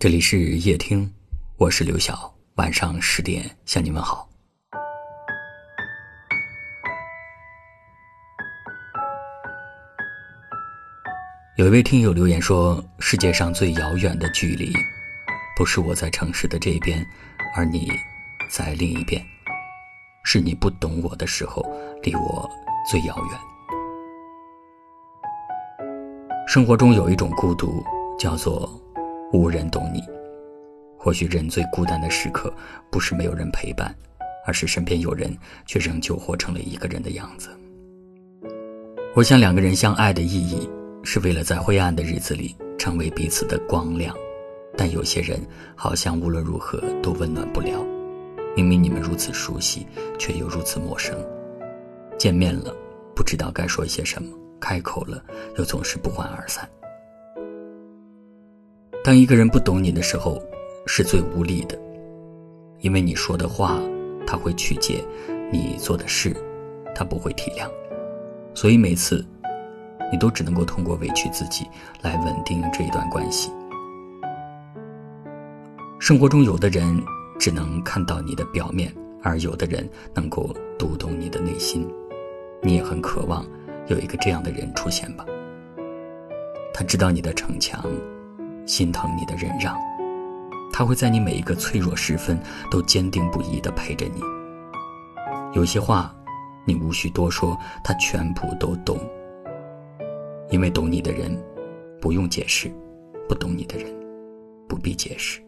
这里是夜听，我是刘晓。晚上十点向你问好。有一位听友留言说：“世界上最遥远的距离，不是我在城市的这边，而你在另一边，是你不懂我的时候，离我最遥远。”生活中有一种孤独，叫做。无人懂你，或许人最孤单的时刻，不是没有人陪伴，而是身边有人，却仍旧活成了一个人的样子。我想，两个人相爱的意义，是为了在灰暗的日子里成为彼此的光亮。但有些人，好像无论如何都温暖不了。明明你们如此熟悉，却又如此陌生。见面了，不知道该说些什么；开口了，又总是不欢而散。当一个人不懂你的时候，是最无力的，因为你说的话他会曲解，你做的事他不会体谅，所以每次你都只能够通过委屈自己来稳定这一段关系。生活中有的人只能看到你的表面，而有的人能够读懂你的内心。你也很渴望有一个这样的人出现吧？他知道你的逞强。心疼你的忍让，他会在你每一个脆弱时分都坚定不移地陪着你。有些话，你无需多说，他全部都懂。因为懂你的人，不用解释；不懂你的人，不必解释。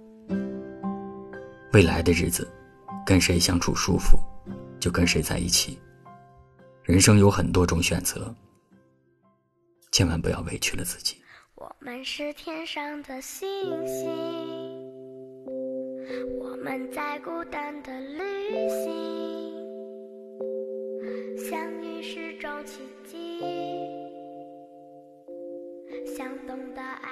未来的日子，跟谁相处舒服，就跟谁在一起。人生有很多种选择，千万不要委屈了自己。我们是天上的星星，我们在孤单的旅行，相遇是种奇迹，相懂的爱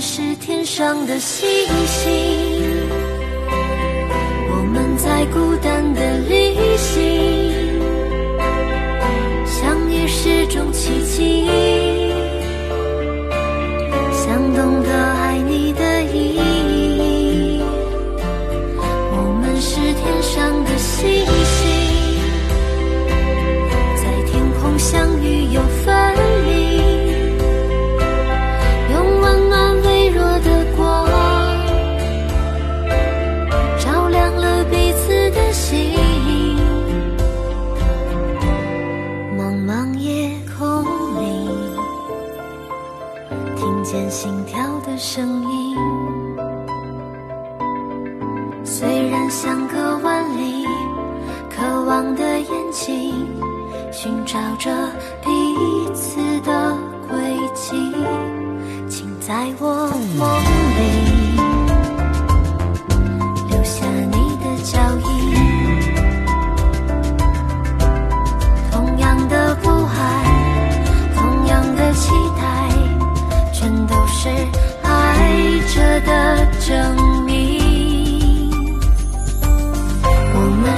是天上的星星，我们在孤单的的眼睛寻找着彼此的轨迹，请在我梦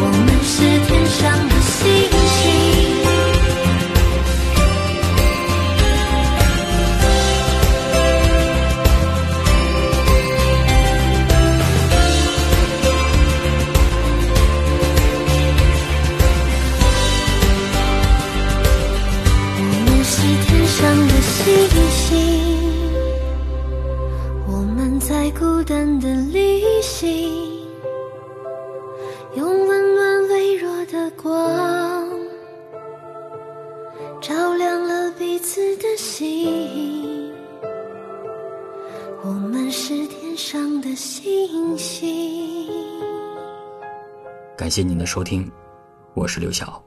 我们是天上的星星。我们是天上的星星孤单的旅行，用温暖微弱的光，照亮了彼此的心。我们是天上的星星。感谢您的收听，我是刘晓。